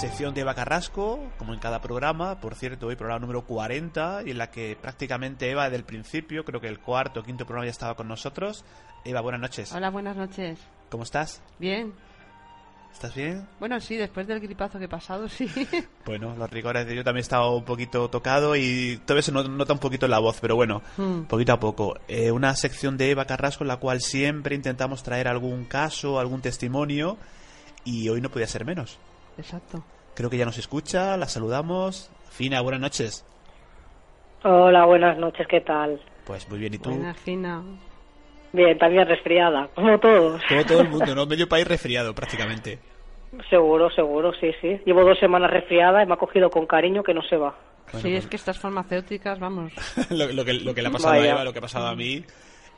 Sección de Eva Carrasco, como en cada programa, por cierto, hoy programa número 40, y en la que prácticamente Eva, desde el principio, creo que el cuarto o quinto programa ya estaba con nosotros. Eva, buenas noches. Hola, buenas noches. ¿Cómo estás? Bien. ¿Estás bien? Bueno, sí, después del gripazo que he pasado, sí. Bueno, los rigores de yo también he estado un poquito tocado y todavía se no- nota un poquito la voz, pero bueno, Hmm. poquito a poco. Eh, una sección de Eva Carrasco en la cual siempre intentamos traer algún caso, algún testimonio, y hoy no podía ser menos. Exacto. Creo que ya nos escucha, la saludamos. Fina, buenas noches. Hola, buenas noches, ¿qué tal? Pues muy bien, ¿y tú? Buena, fina. Bien, también resfriada, como todos. Como todo el mundo, ¿no? Medio país resfriado prácticamente. Seguro, seguro, sí, sí. Llevo dos semanas resfriada y me ha cogido con cariño que no se va. Bueno, sí, pues- es que estas farmacéuticas, vamos. lo, lo que, lo que le ha pasado a Vaya. Eva, lo que ha pasado a mí.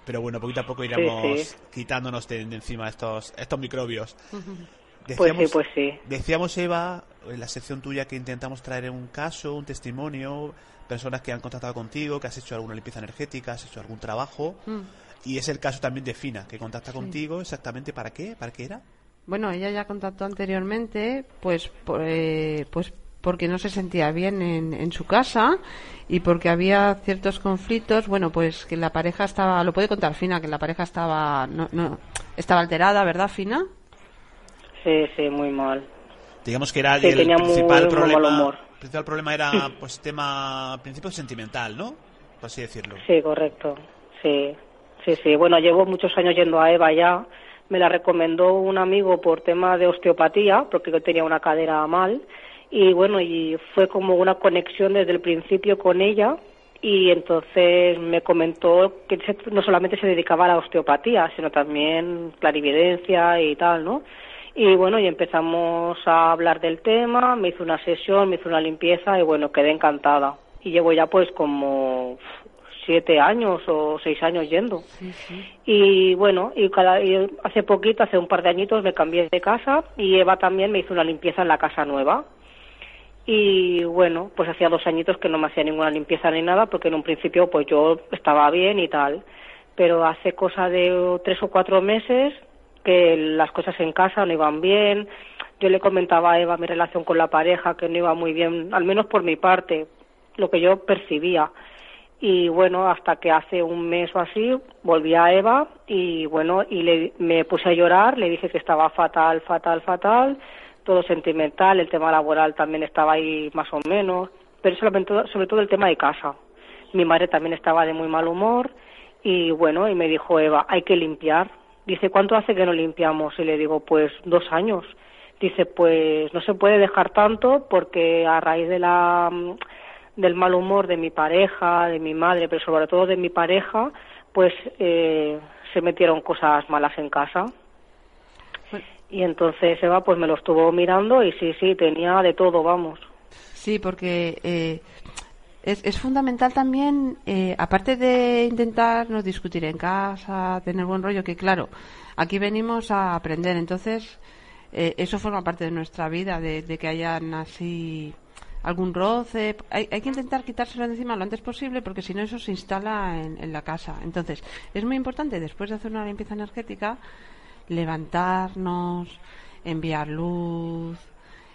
Pero bueno, poquito a poco iremos sí. quitándonos de, de encima estos, estos microbios. Pues sí, pues sí. Decíamos, Eva, en la sección tuya que intentamos traer un caso, un testimonio, personas que han contactado contigo, que has hecho alguna limpieza energética, has hecho algún trabajo. Mm. Y es el caso también de Fina, que contacta contigo exactamente para qué, para qué era. Bueno, ella ya contactó anteriormente, pues, por- eh, pues porque no se sentía bien en, en su casa y porque había ciertos conflictos. Bueno, pues que la pareja estaba, lo puede contar Fina, que la pareja estaba, no, no, estaba alterada, ¿verdad, Fina? Sí, sí, muy mal. Digamos que era Sí, el principal muy problema. mal humor. El principal problema era, pues, tema, principio sentimental, ¿no? Por así decirlo. Sí, correcto. Sí, sí, sí. Bueno, llevo muchos años yendo a Eva ya. Me la recomendó un amigo por tema de osteopatía, porque yo tenía una cadera mal. Y bueno, y fue como una conexión desde el principio con ella. Y entonces me comentó que no solamente se dedicaba a la osteopatía, sino también clarividencia y tal, ¿no? Y bueno, y empezamos a hablar del tema, me hizo una sesión, me hizo una limpieza y bueno, quedé encantada. Y llevo ya pues como siete años o seis años yendo. Sí, sí. Y bueno, y, cada, y hace poquito, hace un par de añitos, me cambié de casa y Eva también me hizo una limpieza en la casa nueva. Y bueno, pues hacía dos añitos que no me hacía ninguna limpieza ni nada, porque en un principio pues yo estaba bien y tal. Pero hace cosa de tres o cuatro meses que las cosas en casa no iban bien. Yo le comentaba a Eva mi relación con la pareja, que no iba muy bien, al menos por mi parte, lo que yo percibía. Y bueno, hasta que hace un mes o así volví a Eva y bueno, y le, me puse a llorar, le dije que estaba fatal, fatal, fatal, todo sentimental, el tema laboral también estaba ahí más o menos, pero todo, sobre todo el tema de casa. Mi madre también estaba de muy mal humor y bueno, y me dijo Eva, hay que limpiar. Dice, ¿cuánto hace que no limpiamos? Y le digo, pues dos años. Dice, pues no se puede dejar tanto porque a raíz de la mm, del mal humor de mi pareja, de mi madre, pero sobre todo de mi pareja, pues eh, se metieron cosas malas en casa. Bueno. Y entonces Eva pues me lo estuvo mirando y sí, sí, tenía de todo, vamos. Sí, porque eh, es, es fundamental también, eh, aparte de intentar no discutir en casa, tener buen rollo, que claro, aquí venimos a aprender, entonces eh, eso forma parte de nuestra vida, de, que hayan así algún roce. Hay, hay que intentar quitárselo de encima lo antes posible porque si no eso se instala en la casa. Entonces, es muy importante después de hacer una limpieza energética levantarnos, enviar luz,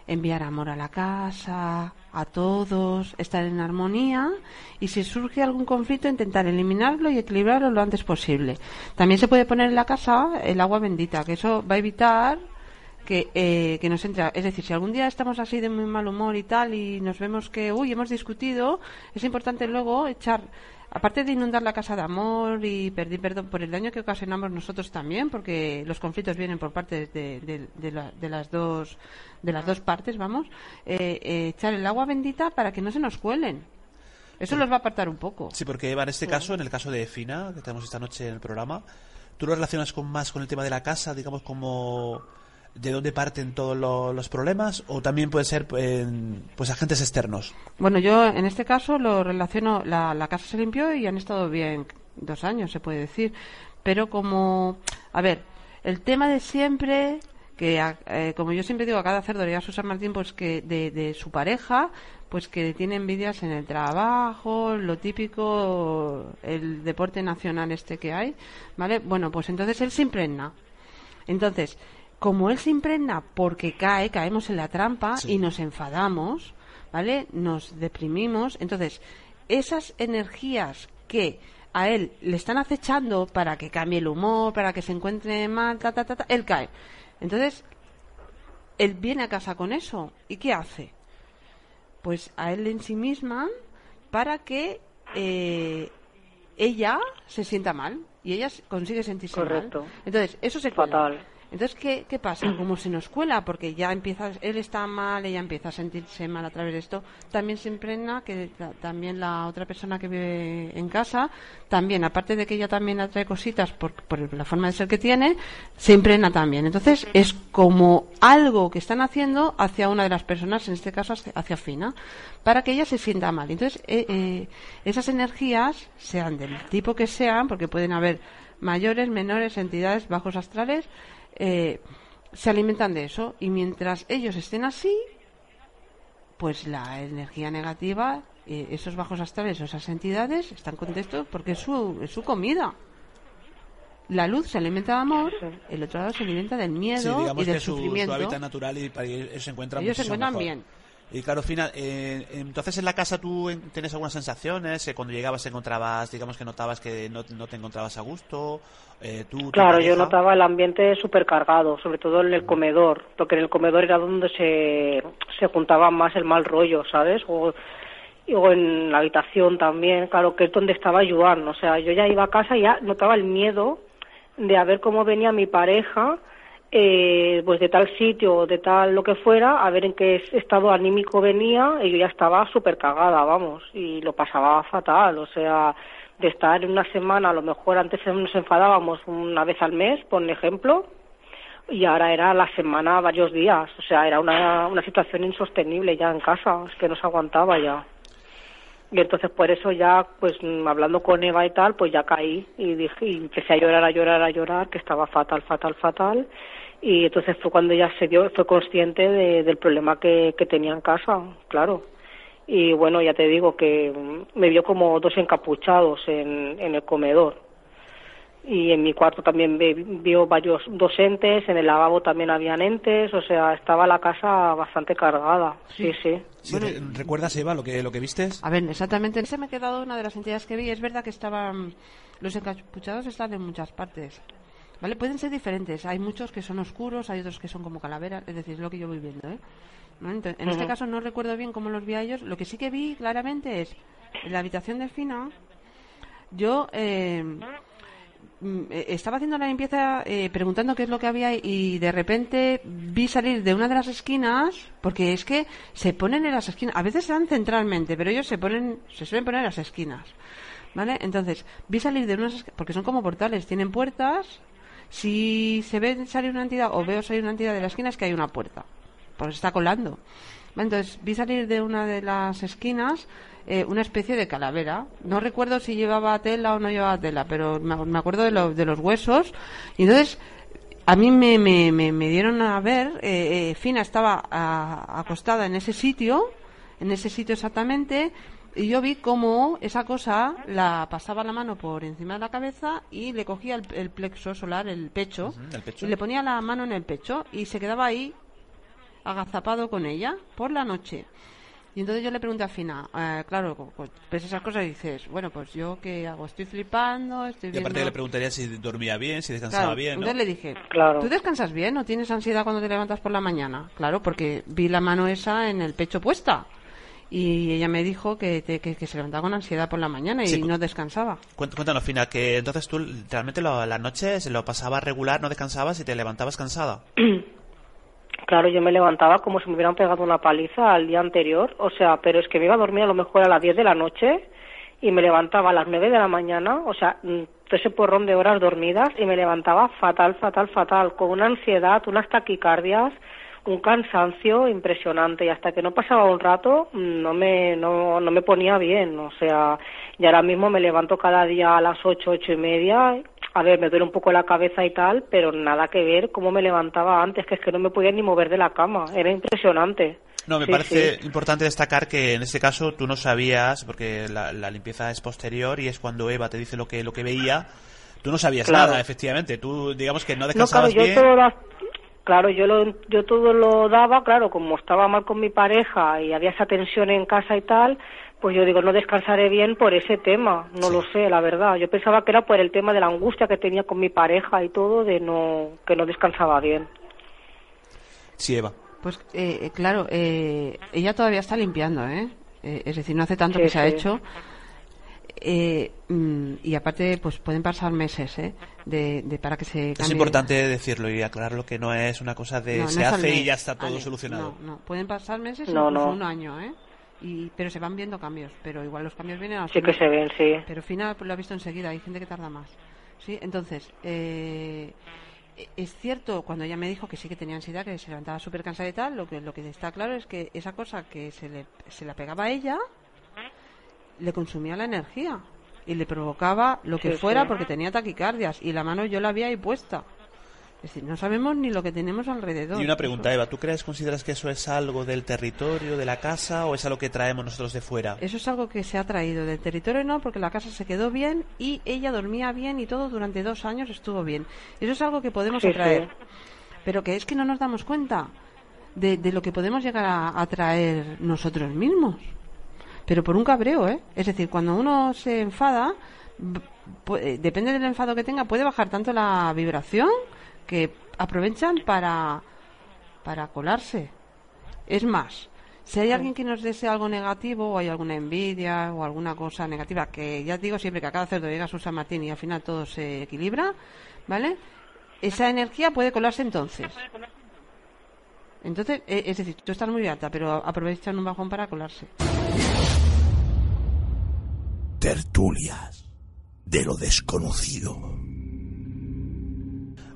enviar amor a la casa, a todos, estar en armonía y si surge algún conflicto intentar eliminarlo y equilibrarlo lo antes posible. También se puede poner en la casa el agua bendita, que eso va a evitar que, eh, que nos entra. Es decir, si algún día estamos así de muy mal humor y tal y nos vemos que, uy, hemos discutido, es importante luego echar aparte de inundar la casa de amor y pedir perdón por el daño que ocasionamos nosotros también, porque los conflictos vienen por parte de, de, las dos de las dos partes, vamos, eh, eh, echar el agua bendita para que no se nos cuelen. Eso los va a apartar un poco. Sí, porque Eva, en este caso, en el caso de Fina, que tenemos esta noche en el programa, ¿tú lo relacionas con más con el tema de la casa, digamos, como de dónde parten todos los problemas o también puede ser pues agentes externos? Bueno, yo en este caso lo relaciono, la, casa se limpió y han estado bien dos años, se puede decir, pero como, a ver, el tema de siempre que eh, como yo siempre digo a cada cerdo a San Martín pues que de, de, su pareja pues que tiene envidias en el trabajo lo típico el deporte nacional este que hay vale bueno pues entonces él se impregna. Entonces como él se impregna porque cae, caemos en la trampa y nos enfadamos, ¿vale? Nos deprimimos. Entonces, esas energías que a él le están acechando para que cambie el humor, para que se encuentre mal, ta, ta, ta, ta él cae. Entonces, él viene a casa con eso. ¿Y qué hace? Pues a él en sí misma para que eh, ella se sienta mal y ella consigue sentirse Correcto. mal. Entonces, eso se Fatal. Entonces, ¿qué, ¿qué pasa? Como se nos cuela, porque ya empieza, él está mal, ella empieza a sentirse mal a través de esto, también se impregna que también la otra persona que vive en casa, también, aparte de que ella también atrae cositas por, por la forma de ser que tiene, se impregna también. Entonces, es como algo que están haciendo hacia una de las personas, en este caso hacia Fina, para que ella se sienta mal. Entonces, eh, eh, esas energías, sean del tipo que sean, porque pueden haber mayores, menores, entidades, bajos astrales, eh, se alimentan de eso y mientras ellos estén así, pues la energía negativa, eh, esos bajos astrales, esas entidades están contentos porque es su, es su comida. La luz se alimenta de amor, el otro lado se alimenta del miedo y del sufrimiento. Su, hábitat natural y, ellos se encuentran, ellos se encuentran bien. Y claro, Fina, eh, entonces en la casa tú tienes algunas sensaciones, que cuando llegabas encontrabas, digamos que notabas que no, te encontrabas a gusto. Eh, tú, claro, yo notaba el ambiente súper cargado, sobre todo en el comedor, porque en el comedor era donde se, se juntaba más el mal rollo, ¿sabes? O, o en la habitación también, claro, que es donde estaba Joan. O sea, yo ya iba a casa y ya notaba el miedo de a ver cómo venía mi pareja eh, pues de tal sitio o de tal lo que fuera, a ver en qué estado anímico venía, y yo ya estaba súper cagada, vamos, y lo pasaba fatal, o sea, de estar en una semana, a lo mejor antes nos enfadábamos una vez al mes, por ejemplo, y ahora era la semana varios días, o sea, era una, una situación insostenible ya en casa, es que no se aguantaba ya. Y entonces por eso ya, pues hablando con Eva y tal, pues ya caí y dije, y empecé a llorar, a llorar, a llorar, que estaba fatal, fatal, fatal. Y entonces fue cuando ya se dio, fue consciente de, del problema que, que tenía en casa, claro. Y bueno, ya te digo que me vio como dos encapuchados en, en el comedor y en mi cuarto también vio varios docentes, en el lavabo también habían entes, o sea, estaba la casa bastante cargada. Sí, sí. ¿Recuerdas, Eva, lo que, lo que viste? A ver, exactamente. Se me ha quedado una de las entidades que vi. Es verdad que estaban. Los encapuchados están en muchas partes. ¿Vale? Pueden ser diferentes. Hay muchos que son oscuros, hay otros que son como calaveras. Es decir, es lo que yo voy viendo, ¿eh? en este caso no recuerdo bien cómo los vi a ellos. Lo que sí que vi claramente es en la habitación de Fina. Yo. Eh, estaba haciendo la limpieza eh, preguntando qué es lo que había y de repente vi salir de una de las esquinas porque es que se ponen en las esquinas a veces se dan centralmente pero ellos se ponen se suelen poner en las esquinas vale entonces vi salir de unas porque son como portales tienen puertas si se ve salir una entidad o veo salir una entidad de la esquina es que hay una puerta pues está colando entonces vi salir de una de las esquinas eh, una especie de calavera. No recuerdo si llevaba tela o no llevaba tela, pero me, acuerdo de, de los huesos. Y entonces a mí me, me, me, dieron a ver, eh, eh, Fina estaba acostada en ese sitio, en ese sitio exactamente, y yo vi cómo esa cosa la pasaba la mano por encima de la cabeza y le cogía el, plexo solar, el pecho, el pecho, y le ponía la mano en el pecho y se quedaba ahí agazapado con ella por la noche. Y entonces yo le pregunté a Fina, eh, claro, ves esas cosas y dices, bueno, pues yo qué hago, estoy flipando, estoy Y viendo... aparte le preguntaría si dormía bien, si descansaba Claro, bien, ¿no? entonces le dije, Claro. ¿tú descansas bien o tienes ansiedad cuando te levantas por la mañana? Claro, porque vi la mano esa en el pecho puesta. Y ella me dijo que, te- que, que se levantaba con ansiedad por la mañana y Sí, no descansaba. Cuént- Cuéntanos, Fina, que entonces tú realmente lo- la noche se lo pasabas regular, no descansabas y te levantabas cansada. Claro, yo me levantaba como si me hubieran pegado una paliza al día anterior, o sea, pero es que me iba a dormir a lo mejor a las 10 de la noche y me levantaba a las 9 de la mañana, o sea, mm, todo ese porrón de horas dormidas y me levantaba fatal, fatal, fatal, con una ansiedad, unas taquicardias, un cansancio impresionante y hasta que no pasaba un rato mm, no me, no, no me ponía bien, o sea, y ahora mismo me levanto cada día a las 8, ocho y media a ver, me duele un poco la cabeza y tal, pero nada que ver cómo me levantaba antes, que es que no me podía ni mover de la cama, era impresionante. No, me Sí, parece sí. importante destacar que en este caso tú no sabías, porque la, la limpieza es posterior y es cuando Eva te dice lo que, lo que veía. Tú no sabías Claro. nada, efectivamente. Tú, digamos que no No, claro, descansabas yo bien. todo lo, claro, yo lo, yo todo lo daba, claro, como estaba mal con mi pareja y había esa tensión en casa y tal, pues yo digo, no descansaré bien por ese tema, no Sí. lo sé, la verdad. Yo pensaba que era por el tema de la angustia que tenía con mi pareja y todo, de no, que no descansaba bien. Sí, Eva. Pues eh, eh, claro, eh, ella todavía está limpiando, ¿eh? Eh, Es decir, no hace tanto Sí, que se ha hecho. Eh, mm, y aparte, pues pueden pasar meses, ¿eh? De, de para que se Es importante decirlo y aclararlo que no es una cosa de No, se hace y ya está todo Ale, solucionado. No, no, pueden pasar meses, No, incluso no. un año, ¿eh? Y, pero se van viendo cambios, pero igual los cambios vienen al Sí que se ven, sí. Pero al final pues, lo ha visto enseguida, hay gente que tarda más. ¿Sí? Entonces, eh, es cierto, cuando ella me dijo que sí que tenía ansiedad, que se levantaba súper cansada y tal, lo que, lo que está claro es que esa cosa que se le, se la pegaba a ella le consumía la energía y le provocaba lo que Sí, fuera sí. porque tenía taquicardias y la mano yo la había ahí puesta. Es decir, no sabemos ni lo que tenemos alrededor. Y una pregunta, Eva, ¿tú crees, consideras que eso es algo del territorio, de la casa o es algo que traemos nosotros de fuera? Eso es algo que se ha traído del territorio, no, porque la casa se quedó bien y ella dormía bien y todo durante dos años estuvo bien. Eso es algo que podemos Sí, atraer. sí. Pero que es que no nos damos cuenta de, de lo que podemos llegar a atraer nosotros mismos. Pero por un cabreo, ¿eh? Es decir, cuando uno se enfada, b- pu- eh, depende del enfado que tenga, puede bajar tanto la vibración que aprovechan para, para colarse. Es más, si hay alguien que nos desea algo negativo o hay alguna envidia o alguna cosa negativa, que ya digo siempre que a cada cerdo llega su San Martín y al final todo se equilibra, ¿vale? Esa energía puede colarse entonces. Entonces, eh, es decir, tú estás muy alta, pero aprovechan un bajón para colarse. Tertulias de lo desconocido.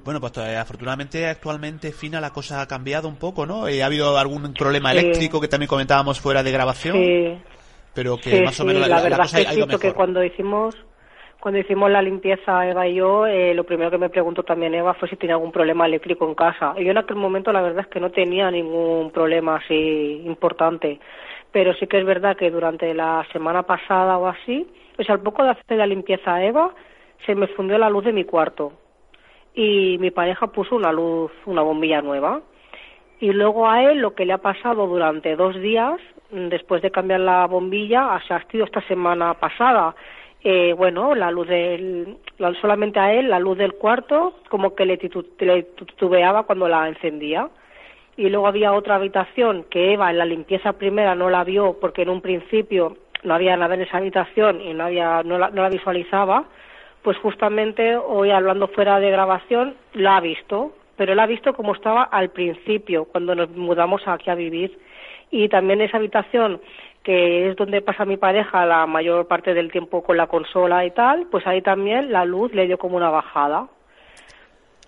Bueno, pues afortunadamente actualmente Fina la cosa ha cambiado un poco, ¿no? Eh, ha habido algún problema Sí. eléctrico que también comentábamos fuera de grabación, Sí. pero que Sí, más o menos la, la, la- la verdad cosa es ha que ido sí, porque mejor. cuando hicimos cuando hicimos la limpieza Eva y yo, eh, lo primero que me preguntó también Eva fue si tenía algún problema eléctrico en casa. Y yo en aquel momento la verdad es que no tenía ningún problema así importante. Pero sí que es verdad que durante la semana pasada o así, pues al poco de hacer la limpieza Eva, se me fundió la luz de mi cuarto. Y mi pareja puso una luz, una bombilla nueva. Y luego a él lo que le ha pasado durante dos días, mm, después de cambiar la bombilla, ha sido esta semana pasada. Eh, bueno, la luz del, la- solamente a él, la luz del cuarto, como que le, titu- cuando la encendía. Y luego había otra habitación que Eva en la limpieza primera no la vio porque en un principio no había nada en esa habitación y no, no, la, no la visualizaba. Pues justamente hoy hablando fuera de grabación la ha visto, pero la ha visto como estaba al principio, cuando nos mudamos aquí a vivir. Y también esa habitación, que es donde pasa mi pareja la mayor parte del tiempo con la consola y tal, pues ahí también la luz le dio como una bajada.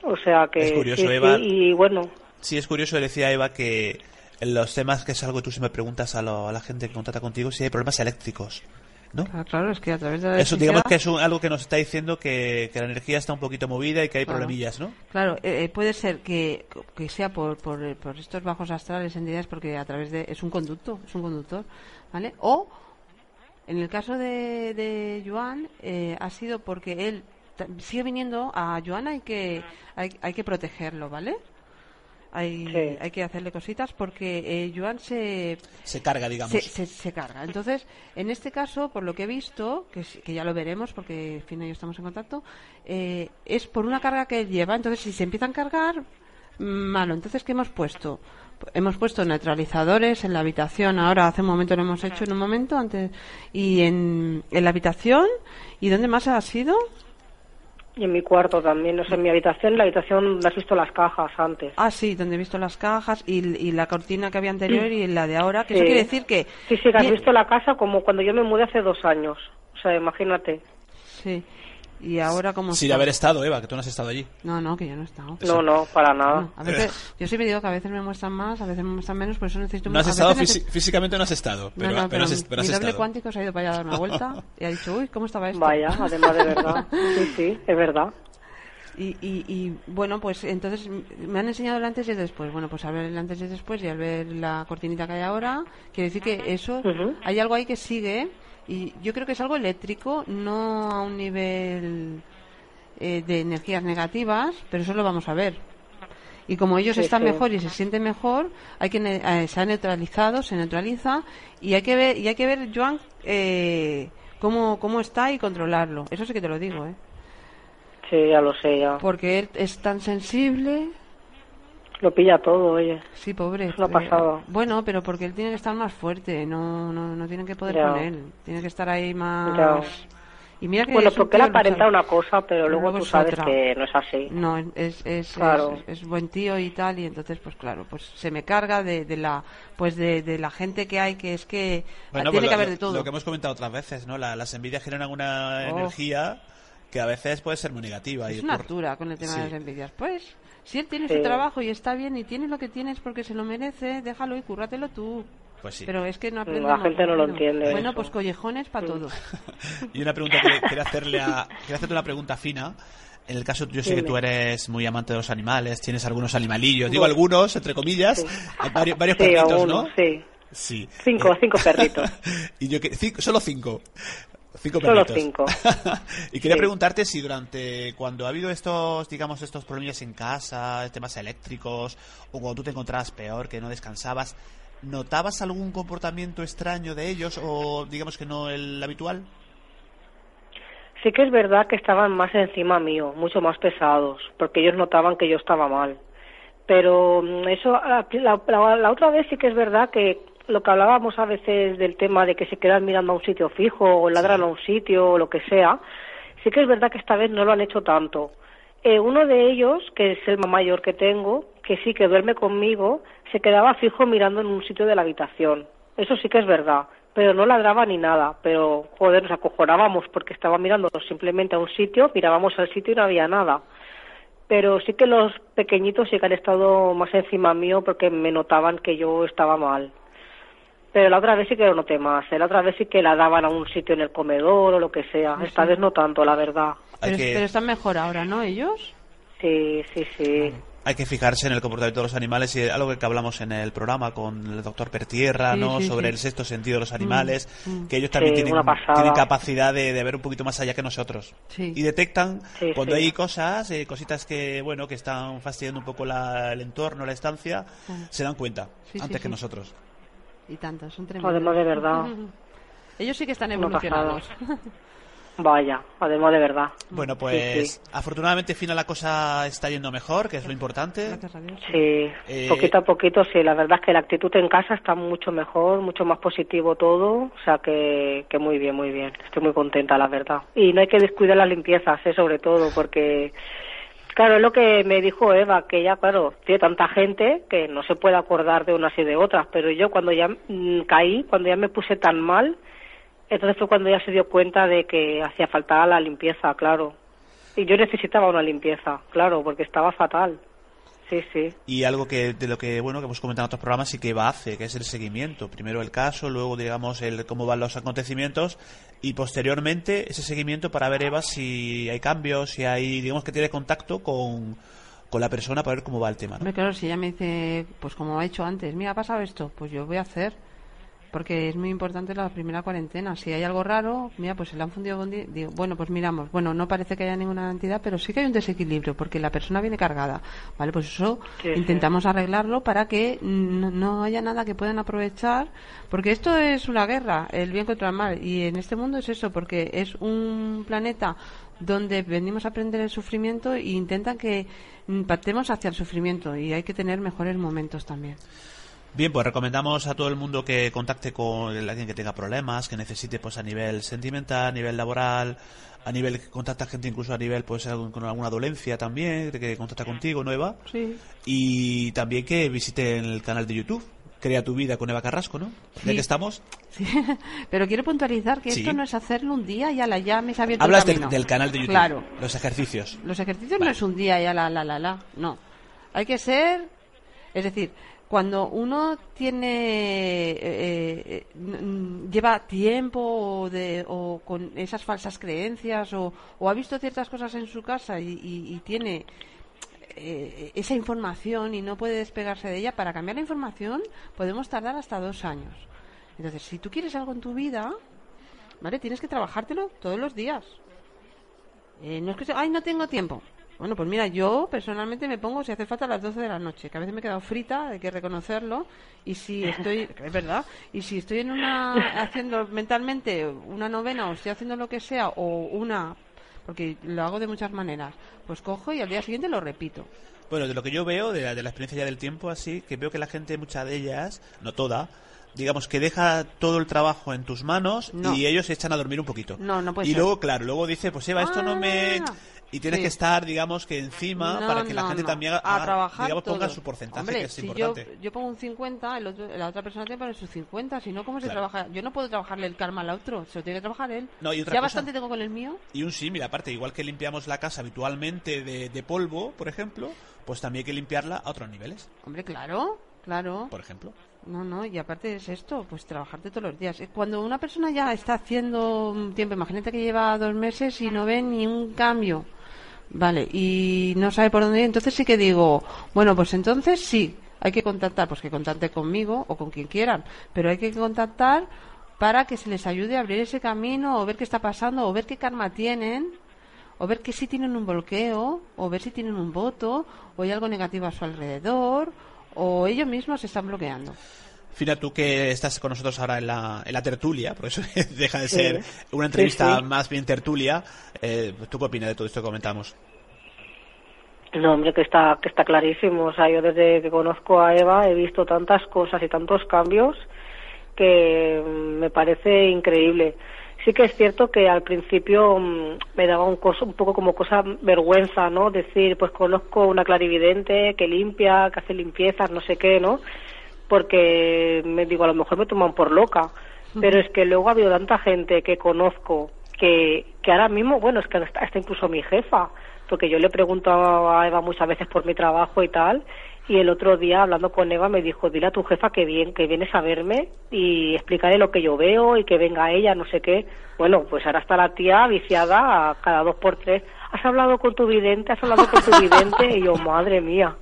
O sea que. Es curioso, sí, Eva. sí, y bueno, Sí, es curioso, decía Eva que en los temas, que es algo que tú siempre preguntas a, lo- a la gente que contrata contigo, si hay problemas eléctricos, ¿no? Ah, claro, es que a través de la Eso digamos que es un- algo que nos está diciendo que, que la energía está un poquito movida y que hay Claro. problemillas, ¿no? Claro, eh, eh, puede ser que, que sea por, por, eh, por estos bajos astrales, entidades, porque a través de. Es un conducto, es un conductor, ¿vale? O, en el caso de, de Joan, eh, ha sido porque él sigue viniendo a Joan, hay que, hay, hay que protegerlo, ¿vale? Hay, Sí. hay que hacerle cositas porque eh, Joan se, Se carga, digamos. se, se- se carga. Entonces, en este caso, por lo que he visto, que, ya lo veremos porque Fina y yo estamos en contacto, eh, es por una carga que él lleva. Entonces, si se empiezan a cargar, malo. Entonces, ¿qué hemos puesto? Hemos puesto neutralizadores en la habitación. Ahora, hace un momento lo hemos hecho en un momento antes. Y en, en la habitación. ¿Y dónde más ha sido? Y en mi cuarto también, no sé, en mi habitación, en la habitación donde has visto las cajas antes. Ah, sí, donde he visto las cajas y, y la cortina que había anterior y la de ahora. Que Sí. eso quiere decir que. Sí, sí, que has visto la casa como cuando yo me mudé hace dos años. O sea, imagínate. Sí. Y ahora como. Sin haber estado, Eva, que tú no has estado allí. No, no, que yo no he estado. No, no, para nada. No, a veces, yo siempre digo que a veces me muestran más, a veces me muestran menos, por eso necesito... No has estado físi- físicamente, no has estado. No, Pero, no, pero pero has, mi- pero has mi doble estado. cuántico se ha ido para allá a dar una vuelta y ha dicho, uy, ¿cómo estaba esto? Vaya, además de verdad. Sí, sí, es verdad. Y, y, y, bueno, pues entonces me han enseñado el antes y el después. Bueno, pues al ver el antes y el después y al ver la cortinita que hay ahora, quiere decir que eso, Ujú. hay algo ahí que sigue y yo creo que es algo eléctrico, no a un nivel eh, de energías negativas, pero eso lo vamos a ver. Y como ellos Sí, están sí. mejor y se sienten mejor, hay que eh, se ha neutralizado, se neutraliza y hay que ver, y hay que ver, Joan, eh, cómo, cómo está y controlarlo. Eso sí que te lo digo, ¿eh? Sí, ya lo sé, ya. Porque él es tan sensible. Lo pilla todo, oye. Sí, pobre. Es una eh, pasada. bueno, pero porque él tiene que estar más fuerte, no, no, no tiene que poder Ya. con él. Tiene que estar ahí más. Ya. Y mira que Bueno, porque él aparenta una cosa, pero luego tú es sabes otra. que no es así. No, es, es, Claro. es, es buen tío y tal, y entonces, pues claro, pues se me carga de, de la pues de, de la gente que hay, que es que Bueno, tiene pues que lo, haber de todo. lo que hemos comentado otras veces, ¿no? La- las envidias generan una Oh. energía que a veces puede ser muy negativa. Es y una por- altura con el tema Sí. de las envidias. Pues, si él tiene Sí. su trabajo y está bien y tiene lo que tienes porque se lo merece, déjalo y cúrratelo tú. Pues sí. Pero es que no aprende La gente no lo entiende Bueno, eso. pues collejones para todo. Y una pregunta que quería hacerle a, quería hacerte una pregunta fina. En el caso, yo sé que tú eres muy amante de los animales, tienes algunos animalillos. Digo algunos, entre comillas, hay varios, varios Sí, perritos, aún, ¿no? sí. Sí. Cinco, Eh, cinco perritos. y yo que, cinco- solo cinco. Cinco Solo perritos. cinco. y quería Sí. preguntarte si durante, cuando ha habido estos, digamos, estos problemas en casa, temas eléctricos, o cuando tú te encontrabas peor, que no descansabas, ¿notabas algún comportamiento extraño de ellos o digamos que no el habitual? Sí que es verdad que estaban más encima mío, mucho más pesados, porque ellos notaban que yo estaba mal. Pero mm, eso, la, la- la otra vez sí que es verdad que lo que hablábamos a veces del tema de que se quedan mirando a un sitio fijo o ladran a un sitio o lo que sea, sí que es verdad que esta vez no lo han hecho tanto. Eh, uno de ellos, que es el más mayor que tengo, que sí que duerme conmigo, se quedaba fijo mirando en un sitio de la habitación. Eso sí que es verdad, pero no ladraba ni nada. Pero, joder, nos acojonábamos porque estaba mirando simplemente a un sitio, mirábamos al sitio y no había nada. Pero sí que los pequeñitos sí que han estado más encima mío porque me notaban que yo estaba mal. Pero la otra vez sí que lo noté más. ¿eh? La otra vez sí que la daban a un sitio en el comedor o lo que sea. Esta vez no tanto, la verdad. Pero, que, pero están mejor ahora, ¿no? Ellos. Sí, sí, sí. hay que fijarse en el comportamiento de los animales y algo que hablamos en el programa con el doctor Pertierra, Sí, ¿no? sí, Sobre sí. el sexto sentido de los animales, mm. que ellos también Sí, tienen, capacidad de, de ver un poquito más allá que nosotros. Sí. Y detectan Sí, cuando sí. hay cosas, eh, cositas que, bueno, que están fastidiando un poco la- el entorno, la estancia, se dan cuenta Sí, sí, antes que sí. nosotros. Y tantos, son tremendos. Además de verdad. Ellos sí que están evolucionados. Vaya, además de verdad. Bueno, pues sí. afortunadamente, Fina, la cosa está yendo mejor, que es lo importante. Gracias a Dios. sí. Sí, Eh, poquito a poquito, sí. La verdad es que la actitud en casa está mucho mejor, mucho más positivo todo. O sea que, que muy bien, muy bien. Estoy muy contenta, la verdad. Y no hay que descuidar las limpiezas, ¿eh? sobre todo, porque, claro, es lo que me dijo Eva, que ya, claro, tiene tanta gente que no se puede acordar de unas y de otras. Pero yo cuando ya mm, caí, cuando ya me puse tan mal, entonces fue cuando ya se dio cuenta de que hacía falta la limpieza, claro. Y yo necesitaba una limpieza, claro, porque estaba fatal. Sí, sí. Y algo que de lo que bueno que hemos comentado en otros programas y que Eva hace, que es el seguimiento. Primero el caso, luego digamos el cómo van los acontecimientos y posteriormente ese seguimiento para ver Eva si hay cambios, si hay digamos que tiene contacto con, con la persona para ver cómo va el tema. ¿no? Hombre, claro, si ella me dice, pues como ha hecho antes, mira, ha pasado esto, pues yo voy a hacer. Porque es muy importante la primera cuarentena. Si hay algo raro, mira, pues se le han fundido con... Digo, bueno, pues miramos. Bueno, no parece que haya ninguna entidad, pero sí que hay un desequilibrio, porque la persona viene cargada. Vale, pues eso Sí, sí. intentamos arreglarlo para que no, no haya nada que puedan aprovechar, porque esto es una guerra, el bien contra el mal, y en este mundo es eso, porque es un planeta donde venimos a aprender el sufrimiento e intentan que mm, partemos hacia el sufrimiento y hay que tener mejores momentos también. Bien, pues recomendamos a todo el mundo que contacte con alguien que tenga problemas, que necesite pues a nivel sentimental, a nivel laboral, a nivel que contacta gente incluso a nivel pues con alguna dolencia también, de que contacta contigo, ¿no, Eva? Sí. Y también que visiten el canal de YouTube, Crea tu vida con Eva Carrasco, ¿no? Sí. que estamos, Sí, pero quiero puntualizar que Sí. esto no es hacerlo un día y a la ya me abierto hablas el del, canal de YouTube, Claro. los ejercicios. Los ejercicios Vale. no es un día y a la la la la, no. Hay que ser, es decir, cuando uno tiene eh, eh, n- lleva tiempo de, o con esas falsas creencias o, ha visto ciertas cosas en su casa y, y- tiene eh, esa información y no puede despegarse de ella, para cambiar la información podemos tardar hasta dos años. Entonces, si tú quieres algo en tu vida, ¿vale? Tienes que trabajártelo todos los días. Eh, no es que, ay, no tengo tiempo. Bueno, pues mira, yo personalmente me pongo si hace falta a las 12 de la noche, que a veces me he quedado frita, hay que reconocerlo, y si estoy, es verdad, y si estoy en una, haciendo mentalmente una novena o estoy haciendo lo que sea, o una, porque lo hago de muchas maneras, pues cojo y al día siguiente lo repito. Bueno, de lo que yo veo, de la, de la experiencia ya del tiempo, así, que veo que la gente, mucha de ellas, no toda, digamos que deja todo el trabajo en tus manos No. y ellos se echan a dormir un poquito. No, no puede Y ser. luego, claro, luego dice, pues Eva, esto no me... Y tienes sí. que estar, digamos, que encima No, para que la no, gente no. también haga- a trabajar digamos, ponga todo. su porcentaje, Hombre, que es si importante. Yo, yo pongo un 50, el otro- la otra persona tiene que poner sus 50, si no, ¿cómo se Claro. trabaja? Yo no puedo trabajarle el karma al otro, se lo tiene que trabajar él. No, y otra ya cosa- bastante tengo con el mío. Y un símil, aparte, igual que limpiamos la casa habitualmente de, de polvo, por ejemplo, pues también hay que limpiarla a otros niveles, Hombre, claro, claro. por ejemplo. No, no, y aparte es esto, pues trabajarte todos los días. Eh, Cuando una persona ya está haciendo un tiempo, imagínate que lleva dos meses y no ve ni un cambio, vale, y no sabe por dónde ir, entonces sí que digo, bueno, pues entonces sí, hay que contactar, pues que contacte conmigo o con quien quieran, pero hay que contactar para que se les ayude a abrir ese camino o ver qué está pasando o ver qué karma tienen o ver que sí tienen un bloqueo, o ver si tienen un voto, o hay algo negativo a su alrededor, o ellos mismos se están bloqueando. Fina, tú que estás con nosotros ahora en la, en la tertulia, por eso deja de Sí. ser una entrevista Sí, sí. más bien tertulia, eh, ¿tú qué opinas de todo esto que comentamos? No, hombre, que está, que está clarísimo. O sea, yo desde que conozco a Eva he visto tantas cosas y tantos cambios que mm, me parece increíble. Sí que es cierto que al principio mm, me daba un, coso, un poco como cosa vergüenza, ¿no? Decir, pues conozco una clarividente que limpia, que hace limpiezas, no sé qué, ¿no? Porque me digo, a lo mejor me toman por loca. Pero es que luego ha habido tanta gente que conozco que, que ahora mismo, bueno, es que está, incluso mi jefa, porque yo le pregunto a Eva muchas veces por mi trabajo y tal, y el otro día hablando con Eva me dijo, dile a tu jefa que bien, que vienes a verme y explicaré lo que yo veo y que venga ella, no sé qué. Bueno, pues ahora está la tía viciada a cada dos por tres. ¿Has hablado con tu vidente? ¿Has hablado con tu vidente? Y yo, madre mía.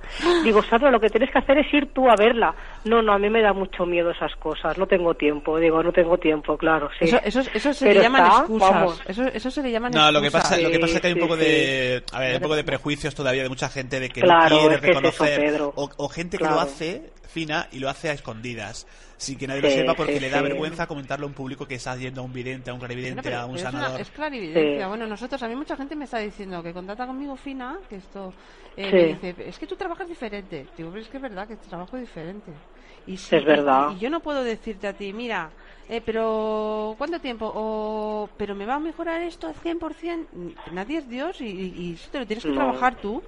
Digo, Sandra, lo que tienes que hacer es ir tú a verla. No, no, a mí me da mucho miedo esas cosas. No tengo tiempo. Digo, no tengo tiempo, claro, sí. Eso, eso, eso se Pero le llaman está, excusas. vamos. Eso, eso se le llaman No, lo que pasa, lo que Sí, pasa es que hay un poco sí. de, a ver, un poco de prejuicios todavía de mucha gente de que Claro, no quiere es que es eso, reconocer Pedro. o, o gente que Claro. lo hace fina y lo hace a escondidas, sin que nadie lo sepa porque sí, le da sí. vergüenza comentarlo a un público que está yendo a un vidente, a un clarividente, pero- a un es, una- sanador. es clarividencia. Sí. Bueno, nosotros, a mí mucha gente me está diciendo que contacta conmigo Fina, que esto eh, Sí. me dice, es que tú trabajas diferente. Digo, pero es que es verdad que trabajo diferente. Y si- Es verdad. Y, y yo no puedo decirte a ti, mira, eh, pero ¿cuánto tiempo? O, pero me va a mejorar esto al 100%. Nadie es Dios y, y- eso te lo tienes que No. trabajar tú.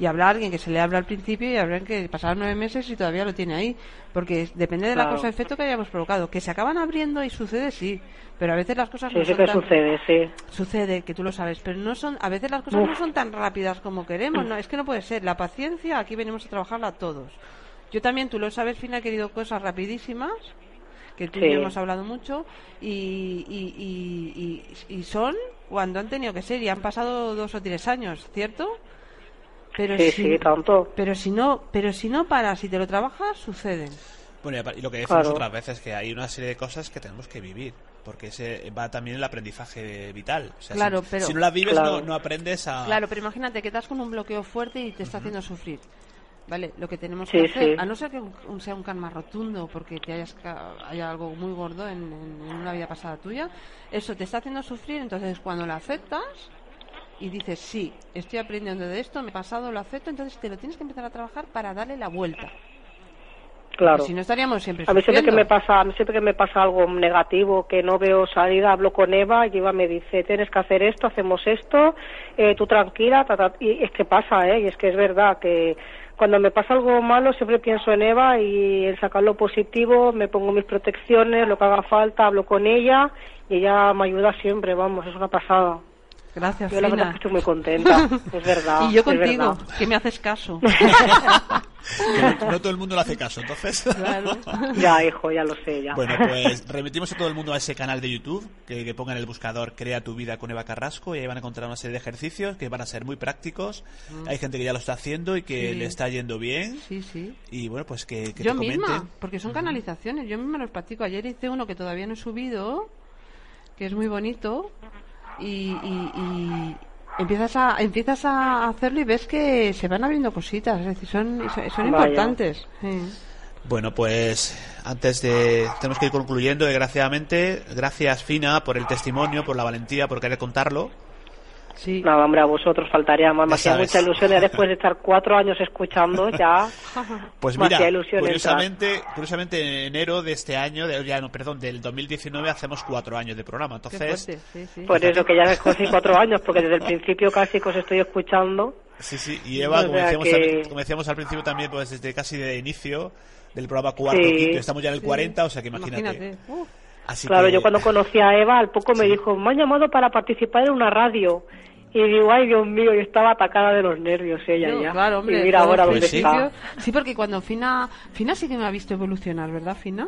Y hablar a alguien que se le habla al principio y hablar que pasaron nueve meses y todavía lo tiene ahí. Porque depende de la Claro. cosa efecto que hayamos provocado. Que se acaban abriendo y sucede, sí. Pero a veces las cosas Sí, no son que tan- sucede, sí. Sucede, que tú lo sabes, pero no son, a veces las cosas Uf. no son tan rápidas como queremos, no, es que no puede ser. La paciencia, aquí venimos a trabajarla todos. Yo también, tú lo sabes, Fina, he querido cosas rapidísimas, que tú y yo hemos hablado mucho, y, y, y- y son cuando han tenido que ser, y han pasado dos o tres años, ¿cierto? Pero Sí, si, sí, tanto. pero si no, pero si no paras y te lo trabajas, suceden. Bueno, y lo que decimos Claro. otras veces, que hay una serie de cosas que tenemos que vivir, porque ese va también el aprendizaje vital. O sea, Claro, si, pero- si no las vives, Claro. no, no aprendes a... Claro, pero imagínate que estás con un bloqueo fuerte y te está haciendo sufrir. ¿Vale? Lo que tenemos Sí, que hacer, sí. a no ser que un- sea un karma rotundo porque te hayas ca- haya algo muy gordo en, en- en una vida pasada tuya, eso te está haciendo sufrir, entonces cuando lo aceptas y dices, sí, estoy aprendiendo de esto, me he pasado, lo acepto, entonces te lo tienes que empezar a trabajar para darle la vuelta. Claro. Si no estaríamos siempre A mí siempre que me pasa, a mí siempre que me pasa algo negativo, que no veo salida, hablo con Eva y Eva me dice, tienes que hacer esto, hacemos esto, eh, tú tranquila, ta, ta", y es que pasa, ¿eh? Y es que es verdad que cuando me pasa algo malo siempre pienso en Eva y en sacar lo positivo, me pongo mis protecciones, lo que haga falta, hablo con ella y ella me ayuda siempre, vamos, es una pasada. Gracias, Yo la verdad Fina. que estoy muy contenta, es verdad. Y yo contigo, verdad. que me haces caso. que no, no todo el mundo le hace caso, entonces... Claro. Ya, hijo, ya lo sé, ya. Bueno, pues remitimos a todo el mundo a ese canal de YouTube, que, que pongan en el buscador Crea tu vida con Eva Carrasco y ahí van a encontrar una serie de ejercicios que van a ser muy prácticos. Hay gente que ya lo está haciendo y que Mm. Sí. le está yendo bien. Sí, sí. Y bueno, pues que, que yo te comenten. misma, porque son canalizaciones, yo misma los practico. Ayer hice uno que todavía no he subido, que es muy bonito, y, y- y empiezas a empiezas a hacerlo y ves que se van abriendo cositas, es decir, son, son importantes. sí. Bueno, pues antes de... Tenemos que ir concluyendo, desgraciadamente. Gracias, Fina, por el testimonio, por la valentía, por querer contarlo. Sí. No, hombre, a vosotros faltaría más. Me hacía mucha ilusión ya después de estar cuatro años escuchando, ya Pues mira, curiosamente, curiosamente en enero de este año, de, ya no, perdón, del 2019 hacemos cuatro años de programa. Entonces, fuerte, sí, sí. Por eso que ya casi cuatro años, porque desde el principio casi que os estoy escuchando. sí, sí. Y Eva, O como, decíamos, que- también- como decíamos al principio también, pues desde casi de inicio del programa cuarto, Sí. quinto, estamos ya en el Sí. 40, o sea que imagínate. Así Claro, que- yo cuando conocí a Eva, al poco me Sí. dijo, me han llamado para participar en una radio. Y digo, ay Dios mío, y estaba atacada de los nervios ella Yo, ya. claro, hombre, y mira ahora dónde Pues sí. está. Sí, porque cuando Fina, Fina sí que me ha visto evolucionar, ¿verdad, Fina?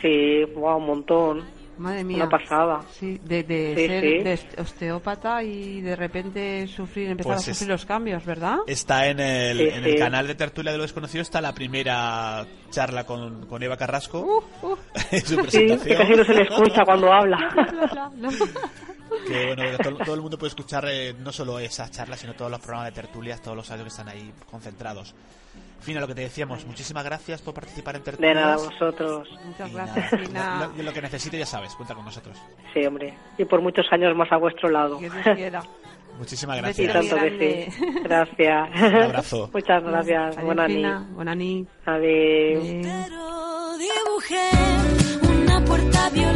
Sí, wow, un montón. Madre mía. Una pasada. Sí, de, de Sí, ser sí. de osteópata y de repente sufrir, empezar Pues a es- sufrir los cambios, ¿verdad? Está en el, Sí, en el canal de Tertulia de lo Desconocido, está la primera charla con, con Eva Carrasco. Uh, uh. su Sí, presentación. que casi no se le escucha cuando habla. Que bueno, que todo, todo el mundo puede escuchar eh, no solo esas charlas, sino todos los programas de tertulias, todos los audios que están ahí concentrados. Fina, lo que te decíamos, muchísimas gracias por participar en De tertulias. nada, vosotros. Muchas Y gracias, nada, Fina. Lo, lo que necesites ya sabes, cuenta con nosotros. Sí, hombre. Y por muchos años más a vuestro lado. Que Dios quiera. Muchísimas gracias. tanto que sí. Gracias. Un abrazo. Muchas gracias. Adiós, Buena Fina. nit. Buena nit. Adiós. Adiós.